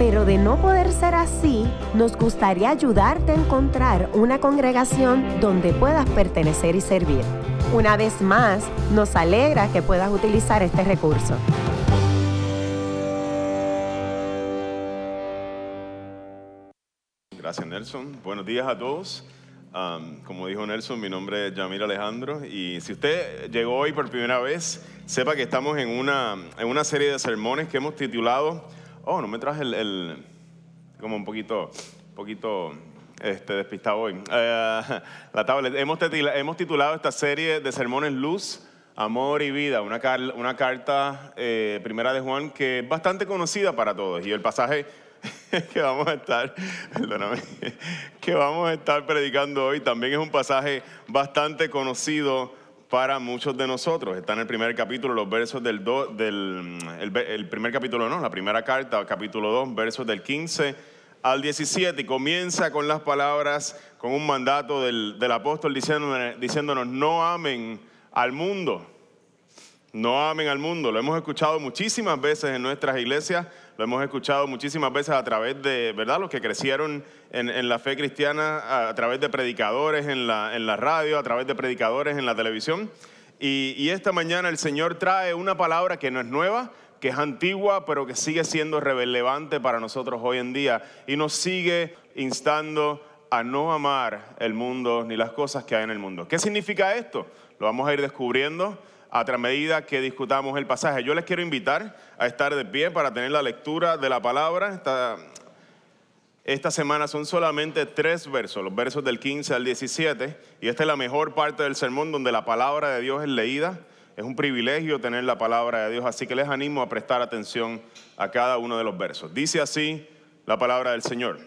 pero de no poder ser así, nos gustaría ayudarte a encontrar una congregación donde puedas pertenecer y servir. Una vez más, nos alegra que puedas utilizar este recurso. Gracias Nelson. Buenos días a todos. Como dijo Nelson, mi nombre es Yamir Alejandro y si usted llegó hoy por primera vez, sepa que estamos en una, en una serie de sermones que hemos titulado, oh, no me traje el, como un poquito, poquito este, despistado hoy, eh, la tablet. Hemos, hemos titulado esta serie de sermones Luz, Amor y Vida, una, una carta eh, primera de Juan que es bastante conocida para todos y el pasaje que vamos a estar, perdóname, que vamos a estar predicando hoy también es un pasaje bastante conocido para muchos de nosotros. Está en el primer capítulo, los versos del, del el, primer capítulo no, la primera carta, capítulo 2, versos del 15 al 17 y comienza con las palabras, con un mandato del, del apóstol diciéndonos, no amen al mundo, no amen al mundo. Lo hemos escuchado muchísimas veces en nuestras iglesias, lo hemos escuchado muchísimas veces a través de, ¿verdad? Los que crecieron en, la fe cristiana, a, través de predicadores en la, en la, radio, a través de predicadores en la televisión. Y, y esta mañana el Señor trae una palabra que no es nueva, que es antigua, pero que sigue siendo relevante para nosotros hoy en día y nos sigue instando a no amar el mundo ni las cosas que hay en el mundo. ¿Qué significa esto? Lo vamos a ir descubriendo a medida que discutamos el pasaje. Yo les quiero invitar a estar de pie para tener la lectura de la palabra. Esta, esta semana son solamente tres versos, los versos del 15 al 17, y esta es la mejor parte del sermón donde la palabra de Dios es leída. Es un privilegio tener la palabra de Dios, así que les animo a prestar atención a cada uno de los versos. Dice así la palabra del Señor.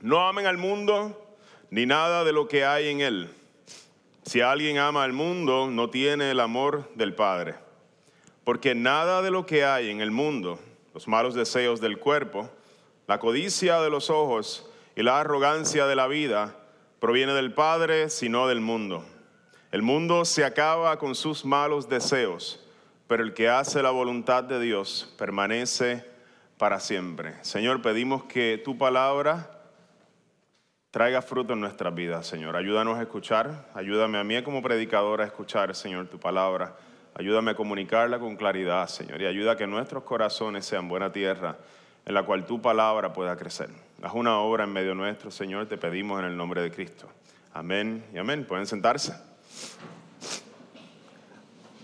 No amen al mundo ni nada de lo que hay en él. Si alguien ama al mundo, no tiene el amor del Padre. Porque nada de lo que hay en el mundo, los malos deseos del cuerpo, la codicia de los ojos y la arrogancia de la vida, proviene del Padre, sino del mundo. El mundo se acaba con sus malos deseos, pero el que hace la voluntad de Dios permanece para siempre. Señor, pedimos que tu palabra traiga fruto en nuestras vidas, Señor. Ayúdanos a escuchar, ayúdame a mí como predicador a escuchar, Señor, tu palabra. Ayúdame a comunicarla con claridad, Señor, y ayuda a que nuestros corazones sean buena tierra en la cual tu palabra pueda crecer. Haz una obra en medio nuestro, Señor, te pedimos en el nombre de Cristo. Amén y amén. Pueden sentarse.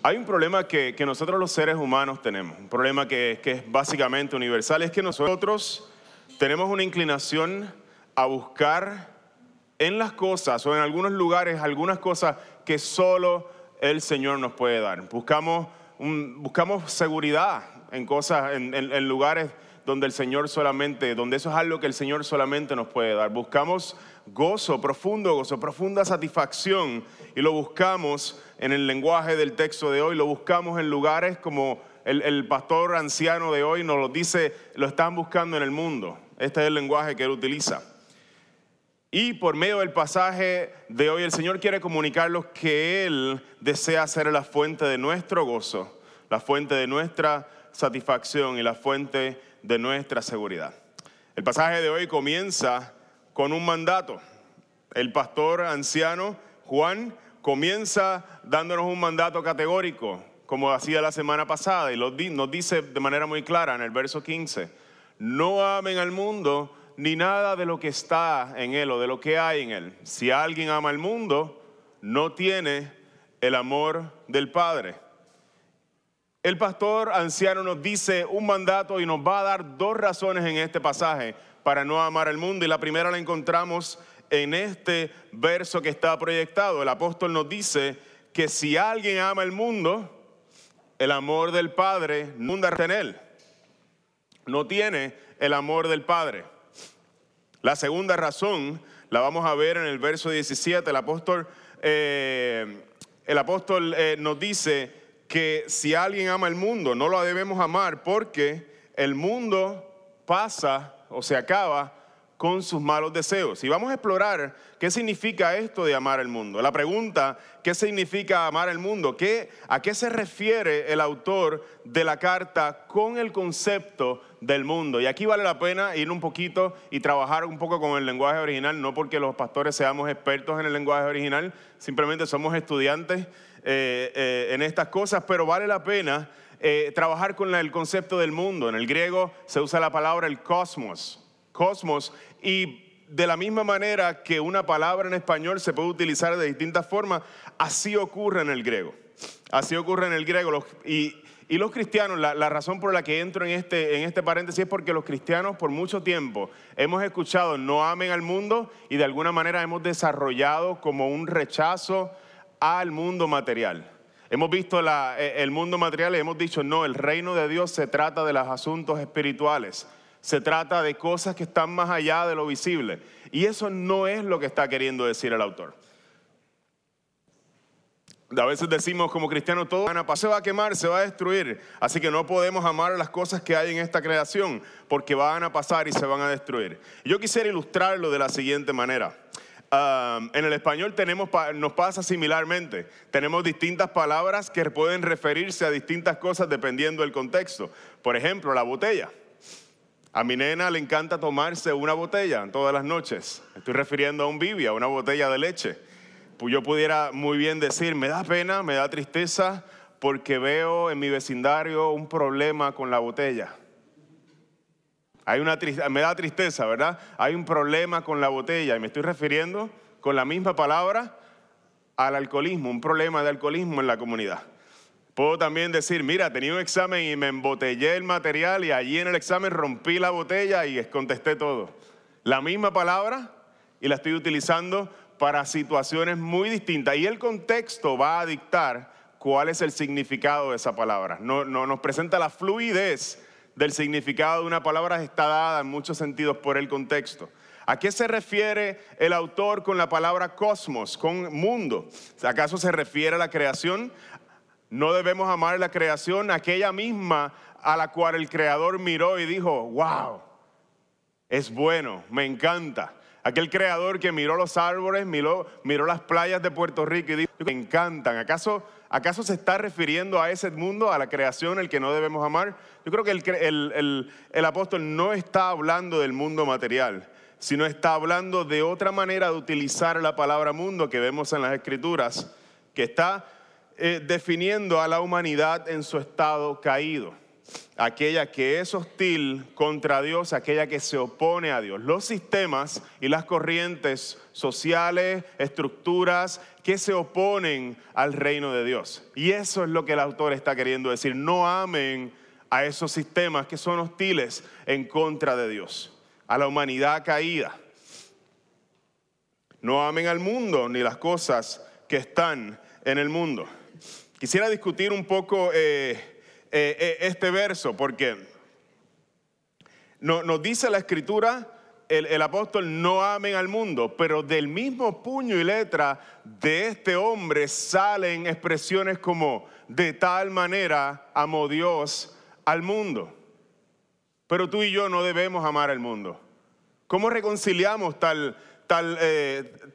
Hay un problema que, nosotros los seres humanos tenemos, un problema que, que es básicamente universal, es que nosotros tenemos una inclinación a buscar en las cosas o en algunos lugares algunas cosas que solo el Señor nos puede dar. Buscamos, buscamos seguridad en cosas, en, lugares donde el Señor solamente, donde eso es algo que el Señor solamente nos puede dar. Buscamos gozo, profundo gozo, profunda satisfacción y lo buscamos en el lenguaje del texto de hoy, lo buscamos en lugares como el, el pastor anciano de hoy nos lo dice, lo están buscando en el mundo. Este es el lenguaje que él utiliza. Y por medio del pasaje de hoy el Señor quiere comunicarlos que Él desea ser la fuente de nuestro gozo, la fuente de nuestra satisfacción y la fuente de nuestra seguridad. El pasaje de hoy comienza con un mandato. El pastor anciano Juan comienza dándonos un mandato categórico, como hacía la semana pasada, y nos dice de manera muy clara en el verso 15, no amen al mundo ni nada de lo que está en Él o de lo que hay en Él. Si alguien ama el mundo, no tiene el amor del Padre. El pastor anciano nos dice un mandato y nos va a dar dos razones en este pasaje para no amar al mundo. Y la primera la encontramos en este verso que está proyectado. El apóstol nos dice que si alguien ama el mundo, el amor del Padre no en él. No tiene el amor del Padre. La segunda razón La vamos a ver en el verso 17. El apóstol, eh, el apóstol eh, nos dice que si alguien ama el mundo, no lo debemos amar porque el mundo pasa o se acaba con sus malos deseos. Y vamos a explorar qué significa esto de amar el mundo. La pregunta, ¿qué significa amar el mundo? ¿Qué, ¿A qué se refiere el autor de la carta con el concepto del mundo? Y aquí vale la pena ir un poquito y trabajar un poco con el lenguaje original, no porque los pastores seamos expertos en el lenguaje original, simplemente somos estudiantes eh, eh, en estas cosas, pero vale la pena eh, trabajar con el concepto del mundo. En el griego se usa la palabra el cosmos cosmos y de la misma manera que una palabra en español se puede utilizar de distintas formas, así ocurre en el griego. Así ocurre en el griego. y, los cristianos, la, razón por la que entro en este, en este paréntesis es porque los cristianos por mucho tiempo hemos escuchado no amen al mundo y de alguna manera hemos desarrollado como un rechazo al mundo material. Hemos visto e, el mundo material y hemos dicho, no, el reino de Dios se trata de los asuntos espirituales se trata de cosas que están más allá de lo visible. Y eso no es lo que está queriendo decir el autor. A veces decimos como cristianos, todo se va a quemar, se va a destruir. Así que no podemos amar las cosas que hay en esta creación porque van a pasar y se van a destruir. Yo quisiera ilustrarlo de la siguiente manera. en el español tenemos, nos pasa similarmente. Tenemos distintas palabras que pueden referirse a distintas cosas dependiendo del contexto. Por ejemplo, la botella. A mi nena le encanta tomarse una botella todas las noches. Estoy refiriendo a un bibia, una botella de leche. Yo pudiera muy bien decir, me da pena, me da tristeza, porque veo en mi vecindario un problema con la botella. Hay una me da tristeza, ¿verdad? Hay un problema con la botella y me estoy refiriendo con la misma palabra al alcoholismo, un problema de alcoholismo en la comunidad. Puedo también decir, mira, tenía un examen y me embotellé el material y allí en el examen rompí la botella y contesté todo. La misma palabra y la estoy utilizando para situaciones muy distintas. Y el contexto va a dictar cuál es el significado de esa palabra. No, no, nos presenta la fluidez del significado de una palabra, está dada en muchos sentidos por el contexto. ¿A qué se refiere el autor con la palabra cosmos, con mundo? ¿Acaso se refiere a la creación? No debemos amar la creación, aquella misma a la cual el Creador miró y dijo, wow, es bueno, me encanta. Aquel creador que miró los árboles, miró, miró las playas de Puerto Rico y dijo, me encantan. ¿Acaso, ¿Acaso se está refiriendo a ese mundo, a la creación, el que no debemos amar? Yo creo que el, el apóstol no está hablando del mundo material, sino está hablando de otra manera de utilizar la palabra mundo que vemos en las escrituras, que está eh, definiendo a la humanidad en su estado caído. Aquella que es hostil contra Dios, aquella que se opone a Dios. Los sistemas y las corrientes sociales, estructuras que se oponen al reino de Dios. Y eso es lo que el autor está queriendo decir. No amen a esos sistemas que son hostiles en contra de Dios, a la humanidad caída. No amen al mundo ni las cosas que están en el mundo. Quisiera discutir un poco eh, eh, eh, este verso porque nos dice la escritura, el, apóstol no amen al mundo, pero del mismo puño y letra de este hombre salen expresiones como de tal manera amó Dios al mundo. Pero tú y yo no debemos amar al mundo. ¿Cómo reconciliamos tal, tal,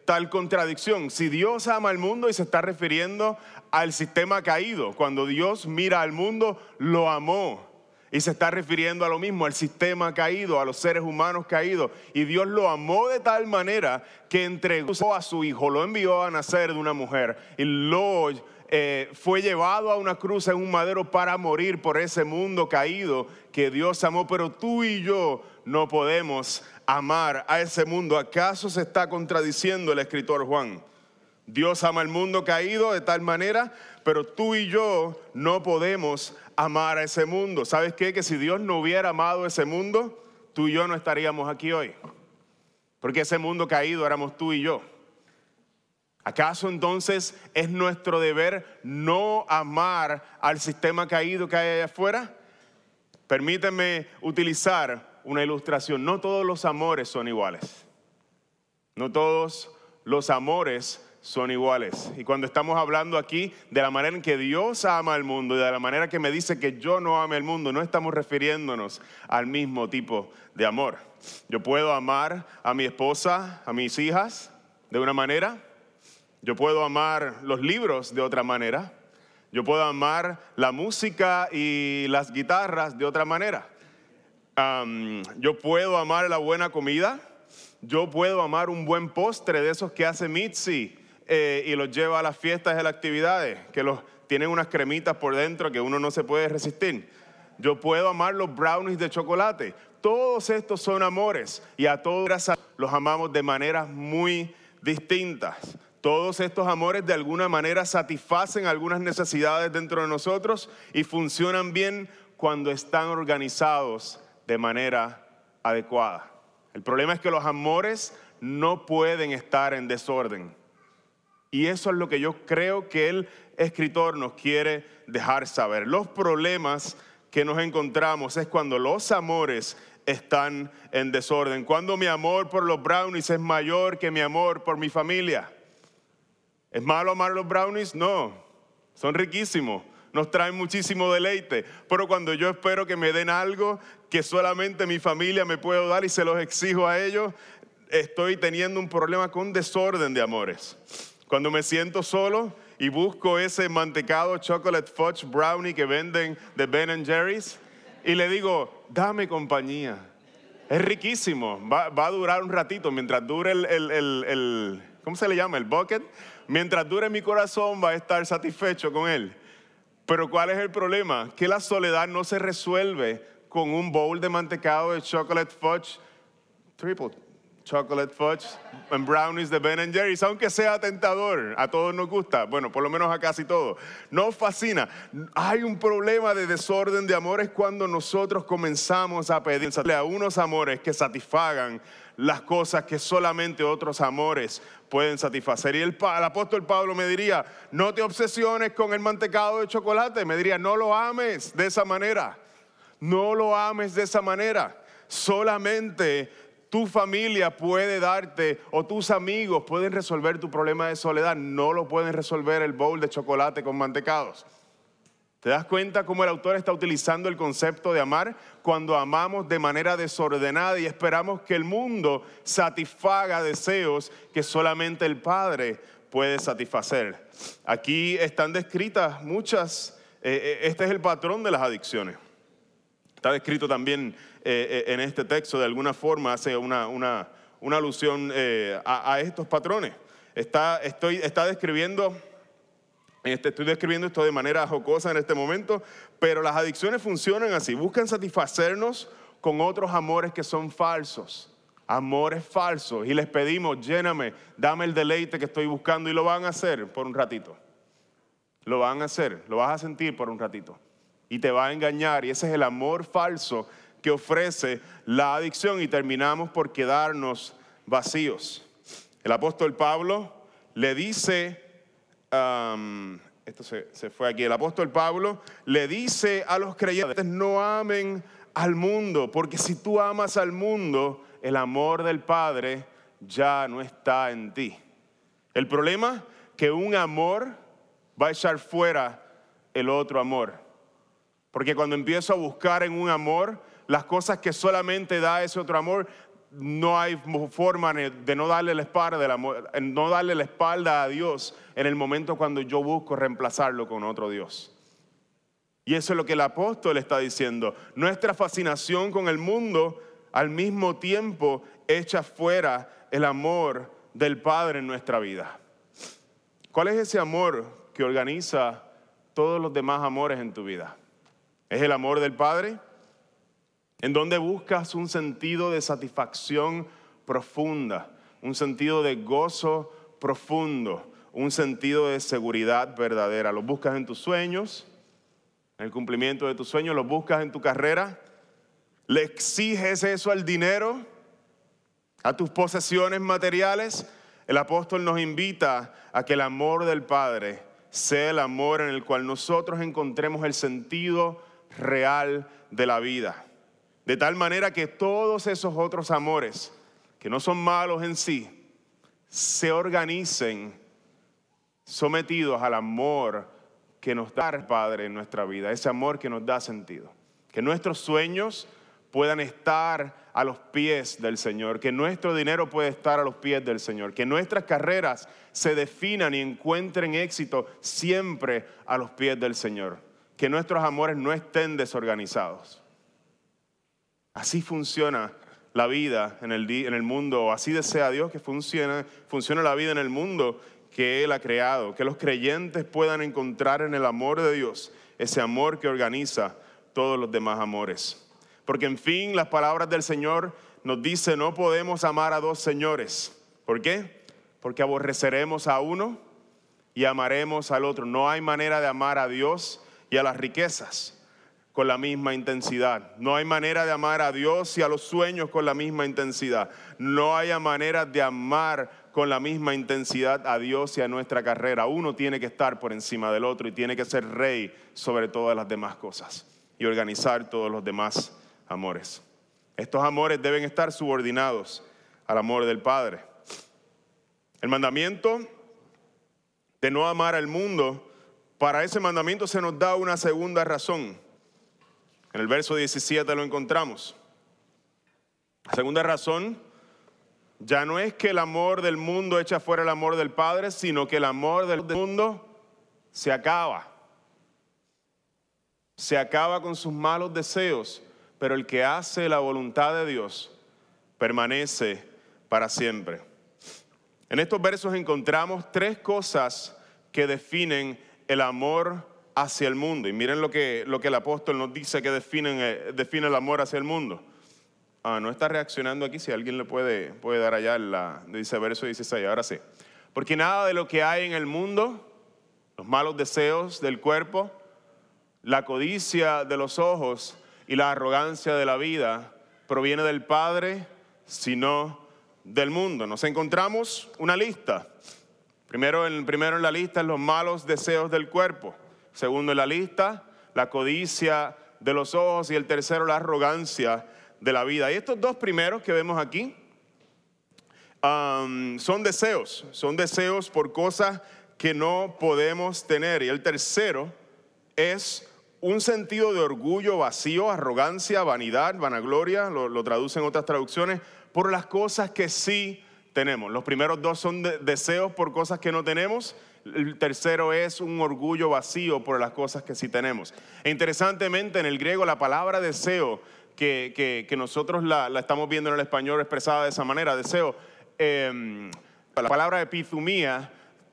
tal contradicción? Si Dios ama al mundo y se está refiriendo al sistema caído. Cuando Dios mira al mundo, lo amó. Y se está refiriendo a lo mismo, al sistema caído, a los seres humanos caídos. Y Dios lo amó de tal manera que entregó a su hijo, lo envió a nacer de una mujer y lo eh, fue llevado a una cruz en un madero para morir por ese mundo caído que Dios amó. Pero tú y yo no podemos amar a ese mundo. ¿Acaso se está contradiciendo el escritor Juan? Dios ama al mundo caído de tal manera, pero tú y yo no podemos amar a ese mundo. ¿Sabes qué? Que si Dios no hubiera amado ese mundo, tú y yo no estaríamos aquí hoy. Porque ese mundo caído éramos tú y yo. ¿Acaso entonces es nuestro deber no amar al sistema caído que hay allá afuera? Permíteme utilizar una ilustración. No todos los amores son iguales. No todos los amores son iguales. Y cuando estamos hablando aquí de la manera en que Dios ama al mundo y de la manera que me dice que yo no ame al mundo, no estamos refiriéndonos al mismo tipo de amor. Yo puedo amar a mi esposa, a mis hijas, de una manera. Yo puedo amar los libros de otra manera. Yo puedo amar la música y las guitarras de otra manera. Yo puedo amar la buena comida. Yo puedo amar un buen postre de esos que hace Mitzi eh, y los lleva a las fiestas y las actividades, que los, tienen unas cremitas por dentro que uno no se puede resistir. Yo puedo amar los brownies de chocolate. Todos estos son amores y a todos los amamos de maneras muy distintas. Todos estos amores de alguna manera satisfacen algunas necesidades dentro de nosotros y funcionan bien cuando están organizados de manera adecuada. El problema es que los amores no pueden estar en desorden. Y eso es lo que yo creo que el escritor nos quiere dejar saber. Los problemas que nos encontramos es cuando los amores están en desorden, cuando mi amor por los brownies es mayor que mi amor por mi familia. ¿Es malo amar los brownies? No, son riquísimos, nos traen muchísimo deleite, pero cuando yo espero que me den algo que solamente mi familia me puede dar y se los exijo a ellos, estoy teniendo un problema con desorden de amores. Cuando me siento solo y busco ese mantecado chocolate fudge brownie que venden de Ben Jerry's y le digo, dame compañía. Es riquísimo, va, a durar un ratito mientras dure el, el, ¿cómo se le llama? El bucket. Mientras dure mi corazón va a estar satisfecho con él. Pero ¿cuál es el problema? Que la soledad no se resuelve con un bowl de mantecado de chocolate fudge triple chocolate fudge and brownies de Ben Jerry's, aunque sea tentador, a todos nos gusta, bueno, por lo menos a casi todos, nos fascina. Hay un problema de desorden de amores cuando nosotros comenzamos a pedir a unos amores que satisfagan las cosas que solamente otros amores pueden satisfacer. Y el, apóstol Pablo me diría, no te obsesiones con el mantecado de chocolate, me diría, no lo ames de esa manera, no lo ames de esa manera. Solamente tu familia puede darte o tus amigos pueden resolver tu problema de soledad, no lo pueden resolver el bowl de chocolate con mantecados. ¿Te das cuenta cómo el autor está utilizando el concepto de amar cuando amamos de manera desordenada y esperamos que el mundo satisfaga deseos que solamente el Padre puede satisfacer? Aquí están descritas muchas, eh, eh, este es el patrón de las adicciones. Está descrito también eh, en este texto, de alguna forma hace una, una, alusión eh, a, estos patrones. Está, estoy, está describiendo, este, estoy describiendo esto de manera jocosa en este momento, pero las adicciones funcionan así, buscan satisfacernos con otros amores que son falsos. Amores falsos. Y les pedimos, lléname, dame el deleite que estoy buscando. Y lo van a hacer por un ratito. Lo van a hacer, lo vas a sentir por un ratito. Y te va a engañar. Y ese es el amor falso que ofrece la adicción. Y terminamos por quedarnos vacíos. El apóstol Pablo le dice, esto se, se fue aquí, el apóstol Pablo le dice a los creyentes, no amen al mundo, porque si tú amas al mundo, el amor del Padre ya no está en ti. El problema que un amor va a echar fuera el otro amor. Porque cuando empiezo a buscar en un amor las cosas que solamente da ese otro amor, no hay forma de no darle la espalda, a Dios en el momento cuando yo busco reemplazarlo con otro Dios. Y eso es lo que el apóstol está diciendo. Nuestra fascinación con el mundo al mismo tiempo echa fuera el amor del Padre en nuestra vida. ¿Cuál es ese amor que organiza todos los demás amores en tu vida? ¿Es el amor del Padre? En donde buscas un sentido de satisfacción profunda, un sentido de gozo profundo, un sentido de seguridad verdadera. Lo buscas en tus sueños, en el cumplimiento de tus sueños, lo buscas en tu carrera, le exiges eso al dinero, a tus posesiones materiales. El apóstol nos invita a que el amor del Padre sea el amor en el cual nosotros encontremos el sentido real de la vida. De tal manera que todos esos otros amores, que no son malos en sí, se organicen sometidos al amor que nos da el Padre en nuestra vida, ese amor que nos da sentido. Que nuestros sueños puedan estar a los pies del Señor, que nuestro dinero pueda estar a los pies del Señor, que nuestras carreras se definan y encuentren éxito siempre a los pies del Señor, que nuestros amores no estén desorganizados. Así funciona la vida en el, en el mundo, así desea Dios que funcione, funcione la vida en el mundo que Él ha creado, que los creyentes puedan encontrar en el amor de Dios ese amor que organiza todos los demás amores. Porque en fin, las palabras del Señor nos dice, no podemos amar a dos señores. ¿Por qué? Porque aborreceremos a uno y amaremos al otro. No hay manera de amar a Dios y a las riquezas con la misma intensidad. No hay manera de amar a Dios y a los sueños con la misma intensidad. No hay manera de amar con la misma intensidad a Dios y a nuestra carrera. Uno tiene que estar por encima del otro y tiene que ser rey sobre todas las demás cosas y organizar todos los demás amores. Estos amores deben estar subordinados al amor del Padre. El mandamiento de no amar al mundo, para ese mandamiento se nos da una segunda razón. En el verso 17 lo encontramos. La segunda razón ya no es que el amor del mundo echa fuera el amor del Padre, sino que el amor del mundo se acaba. Se acaba con sus malos deseos pero el que hace la voluntad de Dios permanece para siempre. En estos versos encontramos tres cosas que definen el amor hacia el mundo. Y miren lo que, lo que el apóstol nos dice que definen, eh, define el amor hacia el mundo. Ah, no está reaccionando aquí, si alguien le puede, puede dar allá, la, dice verso 16, ahora sí. Porque nada de lo que hay en el mundo, los malos deseos del cuerpo, la codicia de los ojos, y la arrogancia de la vida proviene del Padre, sino del mundo. Nos encontramos una lista. Primero en, primero en la lista los malos deseos del cuerpo. Segundo en la lista, la codicia de los ojos. Y el tercero, la arrogancia de la vida. Y estos dos primeros que vemos aquí son deseos. Son deseos por cosas que no podemos tener. Y el tercero es un sentido de orgullo vacío, arrogancia, vanidad, vanagloria, lo, traducen otras traducciones, por las cosas que sí tenemos. Los primeros dos son deseos por cosas que no tenemos. El tercero es un orgullo vacío por las cosas que sí tenemos. E interesantemente, en el griego, la palabra deseo, que, nosotros la, estamos viendo en el español expresada de esa manera, deseo, em, la palabra epizumía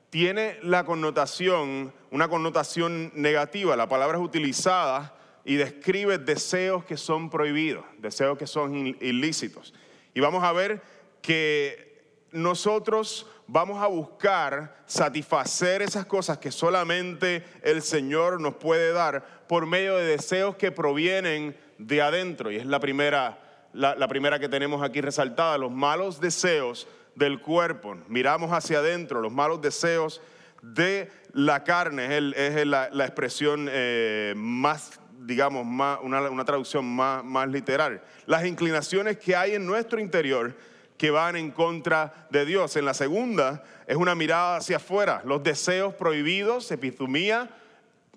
tiene la connotación, una connotación negativa. La palabra es utilizada y describe deseos que son prohibidos, deseos que son ilícitos. Y vamos a ver que nosotros vamos a buscar satisfacer esas cosas que solamente el Señor nos puede dar por medio de deseos que provienen de adentro. Y es la primera, la primera que tenemos aquí resaltada, los malos deseos del cuerpo. Miramos hacia adentro, los malos deseos de la carne, es, la, expresión eh, más, digamos, más, una, traducción más, más literal. Las inclinaciones que hay en nuestro interior que van en contra de Dios. En la segunda es una mirada hacia afuera, los deseos prohibidos, epizumía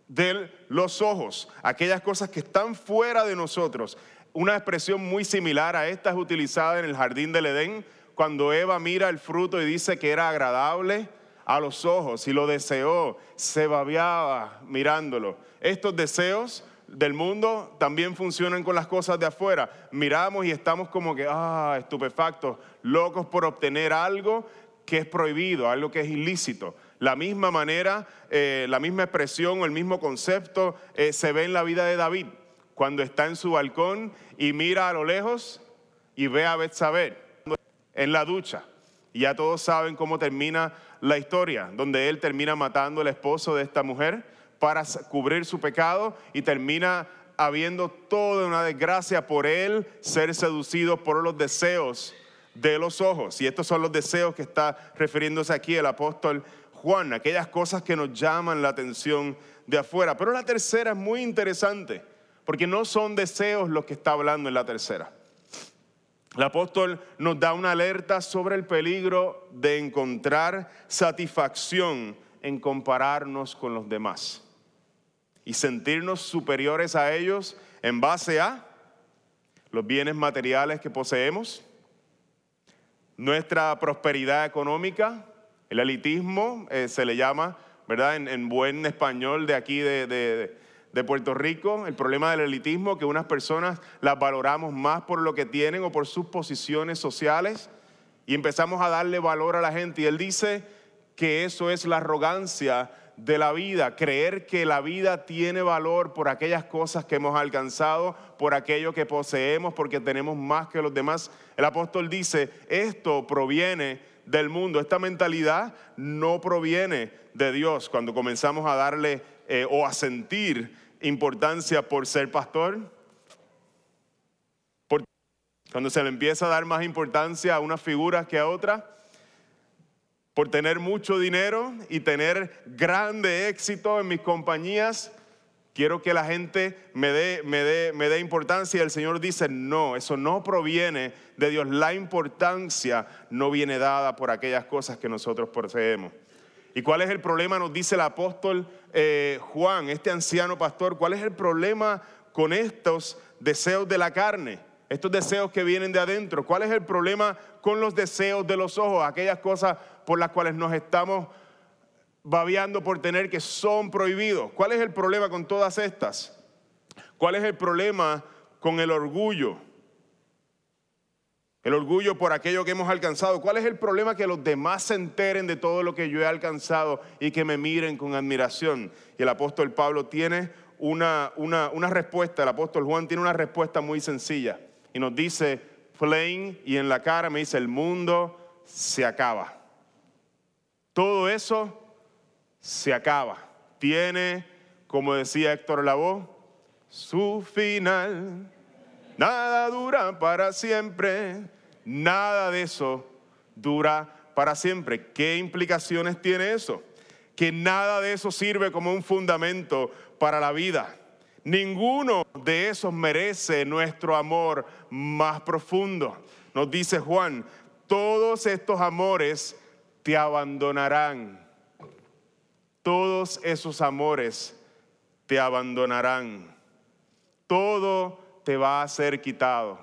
de los ojos, aquellas cosas que están fuera de nosotros. Una expresión muy similar a esta es utilizada en el jardín del Edén cuando Eva mira el fruto y dice que era agradable a los ojos y lo deseó, se babeaba mirándolo. Estos deseos del mundo también funcionan con las cosas de afuera. Miramos y estamos como que, ah, estupefactos, locos por obtener algo que es prohibido, algo que es ilícito. La misma manera, eh, la misma expresión o el mismo concepto eh, se ve en la vida de David, cuando está en su balcón y mira a lo lejos y ve a Betsabé en la ducha. Ya todos saben cómo termina la historia, donde él termina matando al esposo de esta mujer para cubrir su pecado y termina habiendo toda una desgracia por él ser seducido por los deseos de los ojos. Y estos son los deseos que está refiriéndose aquí el apóstol Juan, aquellas cosas que nos llaman la atención de afuera. Pero la tercera es muy interesante, porque no son deseos los que está hablando en la tercera. El apóstol nos da una alerta sobre el peligro de encontrar satisfacción en compararnos con los demás y sentirnos superiores a ellos en base a los bienes materiales que poseemos, nuestra prosperidad económica, el elitismo eh, se le llama, ¿verdad? En, buen español de aquí de, de Puerto Rico, el problema del elitismo, que unas personas las valoramos más por lo que tienen o por sus posiciones sociales y empezamos a darle valor a la gente. Y él dice que eso es la arrogancia de la vida, creer que la vida tiene valor por aquellas cosas que hemos alcanzado, por aquello que poseemos, porque tenemos más que los demás. El apóstol dice, esto proviene del mundo, esta mentalidad no proviene de Dios. Cuando comenzamos a darle eh, o a sentir importancia por ser pastor, cuando se le empieza a dar más importancia a unas figuras que a otras, por tener mucho dinero y tener grande éxito en mis compañías, quiero que la gente me dé, me dé, me dé importancia. Y el Señor dice, no, eso no proviene de Dios. La importancia no viene dada por aquellas cosas que nosotros poseemos. ¿Y cuál es el problema? Nos dice el apóstol eh, Juan, este anciano pastor, ¿cuál es el problema con estos deseos de la carne? Estos deseos que vienen de adentro. ¿Cuál es el problema con los deseos de los ojos? Aquellas cosas por las cuales nos estamos babeando por tener que son prohibidos. ¿Cuál es el problema con todas estas? ¿Cuál es el problema con el orgullo? El orgullo por aquello que hemos alcanzado. ¿Cuál es el problema que los demás se enteren de todo lo que yo he alcanzado y que me miren con admiración? Y el apóstol Pablo tiene una, una, una respuesta, el apóstol Juan tiene una respuesta muy sencilla y nos dice, plain y en la cara me dice, el mundo se acaba. Todo eso se acaba. Tiene, como decía Héctor Lavoe, su final. Nada dura para siempre. Nada de eso dura para siempre. ¿Qué implicaciones tiene eso? Que nada de eso sirve como un fundamento para la vida. Ninguno de esos merece nuestro amor más profundo. Nos dice Juan, todos estos amores te abandonarán. Todos esos amores te abandonarán. Todo te va a ser quitado.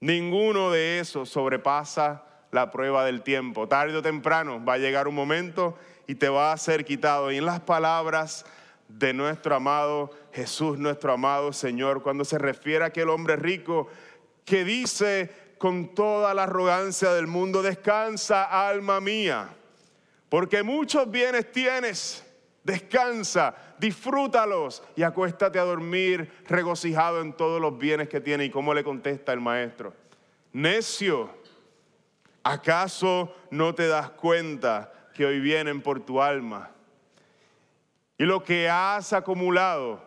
Ninguno de esos sobrepasa la prueba del tiempo. Tarde o temprano va a llegar un momento y te va a ser quitado. Y en las palabras de nuestro amado Jesús, nuestro amado Señor, cuando se refiere a aquel hombre rico que dice con toda la arrogancia del mundo, descansa alma mía, porque muchos bienes tienes, descansa, disfrútalos y acuéstate a dormir regocijado en todos los bienes que tiene. ¿Y cómo le contesta el maestro? Necio, ¿acaso no te das cuenta que hoy vienen por tu alma? Y lo que has acumulado,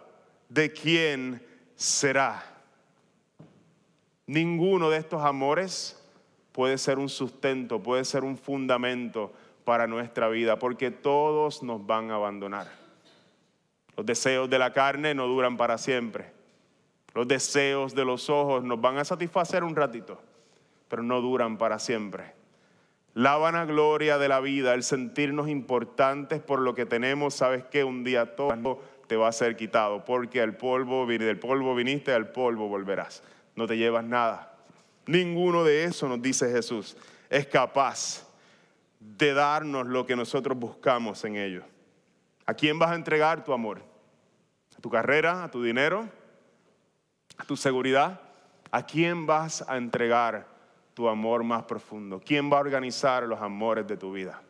¿de quién será? Ninguno de estos amores puede ser un sustento, puede ser un fundamento para nuestra vida, porque todos nos van a abandonar. Los deseos de la carne no duran para siempre. Los deseos de los ojos nos van a satisfacer un ratito, pero no duran para siempre. La vanagloria de la vida, el sentirnos importantes por lo que tenemos, sabes que un día todo te va a ser quitado, porque al polvo, del polvo viniste, al polvo volverás. No te llevas nada. Ninguno de eso, nos dice Jesús, es capaz de darnos lo que nosotros buscamos en ello. ¿A quién vas a entregar tu amor? ¿A tu carrera? ¿A tu dinero? ¿A tu seguridad? ¿A quién vas a entregar tu amor más profundo? ¿Quién va a organizar los amores de tu vida?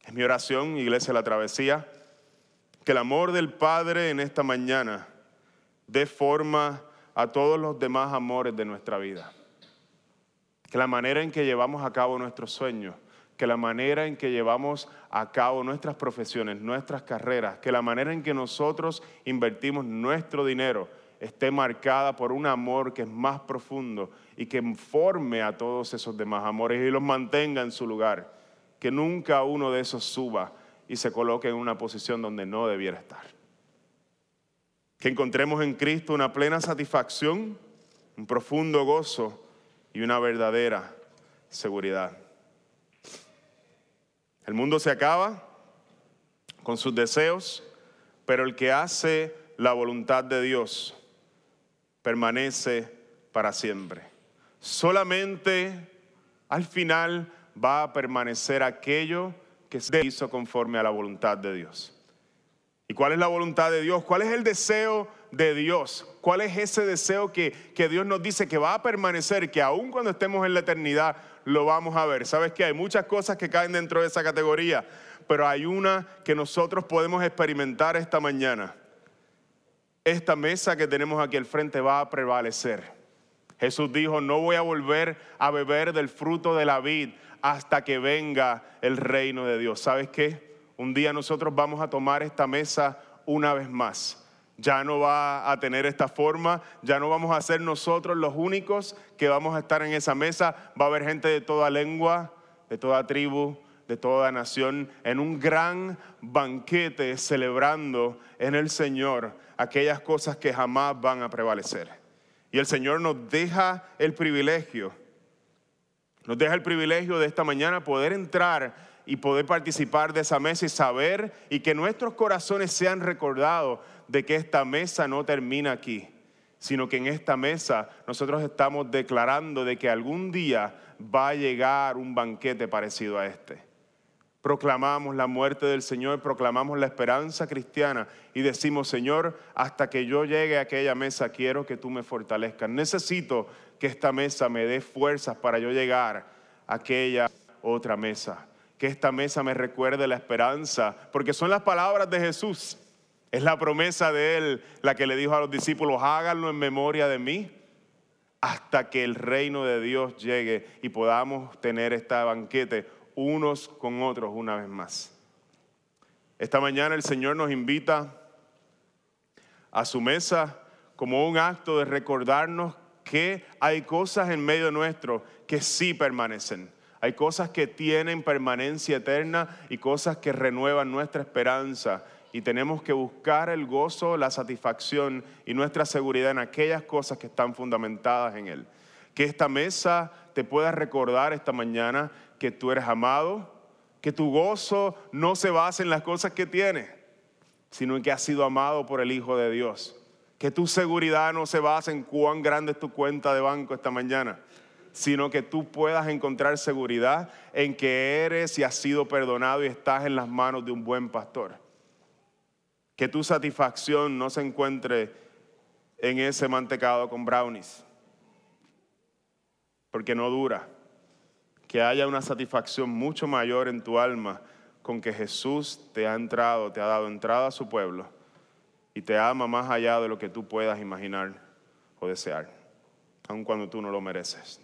Es mi oración, Iglesia La Travesía, que el amor del Padre en esta mañana dé forma a todos los demás amores de nuestra vida. Que la manera en que llevamos a cabo nuestros sueños, que la manera en que llevamos a cabo nuestras profesiones, nuestras carreras, que la manera en que nosotros invertimos nuestro dinero, esté marcada por un amor que es más profundo y que forme a todos esos demás amores y los mantenga en su lugar. Que nunca uno de esos suba y se coloque en una posición donde no debiera estar. Que encontremos en Cristo una plena satisfacción un profundo gozo y una verdadera seguridad. El mundo se acaba con sus deseos, pero el que hace la voluntad de Dios permanece para siempre. Solamente al final va a permanecer aquello que se hizo conforme a la voluntad de Dios. ¿Y cuál es la voluntad de Dios? ¿Cuál es el deseo de Dios? ¿Cuál es ese deseo que, que Dios nos dice que va a permanecer, que aun cuando estemos en la eternidad lo vamos a ver? Sabes que hay muchas cosas que caen dentro de esa categoría, pero hay una que nosotros podemos experimentar esta mañana. Esta mesa que tenemos aquí al frente va a prevalecer. Jesús dijo, no voy a volver a beber del fruto de la vid hasta que venga el reino de Dios. ¿Sabes qué? Un día nosotros vamos a tomar esta mesa una vez más. Ya no va a tener esta forma, ya no vamos a ser nosotros los únicos que vamos a estar en esa mesa. Va a haber gente de toda lengua, de toda tribu, de toda nación, en un gran banquete celebrando en el Señor aquellas cosas que jamás van a prevalecer. Y el Señor nos deja el privilegio, nos deja el privilegio de esta mañana poder entrar y poder participar de esa mesa y saber y que nuestros corazones sean recordados de que esta mesa no termina aquí, sino que en esta mesa nosotros estamos declarando de que algún día va a llegar un banquete parecido a este. Proclamamos la muerte del Señor, proclamamos la esperanza cristiana y decimos, Señor, hasta que yo llegue a aquella mesa, quiero que tú me fortalezcas. Necesito que esta mesa me dé fuerzas para yo llegar a aquella otra mesa que esta mesa me recuerde la esperanza, porque son las palabras de Jesús. Es la promesa de Él la que le dijo a los discípulos, háganlo en memoria de mí hasta que el reino de Dios llegue y podamos tener este banquete unos con otros una vez más. Esta mañana el Señor nos invita a su mesa como un acto de recordarnos que hay cosas en medio nuestro que sí permanecen hay cosas que tienen permanencia eterna y cosas que renuevan nuestra esperanza. Y tenemos que buscar el gozo, la satisfacción y nuestra seguridad en aquellas cosas que están fundamentadas en Él. Que esta mesa te pueda recordar esta mañana que tú eres amado, que tu gozo no se basa en las cosas que tienes, sino en que has sido amado por el Hijo de Dios. Que tu seguridad no se basa en cuán grande es tu cuenta de banco esta mañana, sino que tú puedas encontrar seguridad en que eres y has sido perdonado y estás en las manos de un buen pastor. Que tu satisfacción no se encuentre en ese mantecado con brownies, porque no dura. Que haya una satisfacción mucho mayor en tu alma con que Jesús te ha entrado, te ha dado entrada a su pueblo y te ama más allá de lo que tú puedas imaginar o desear, aun cuando tú no lo mereces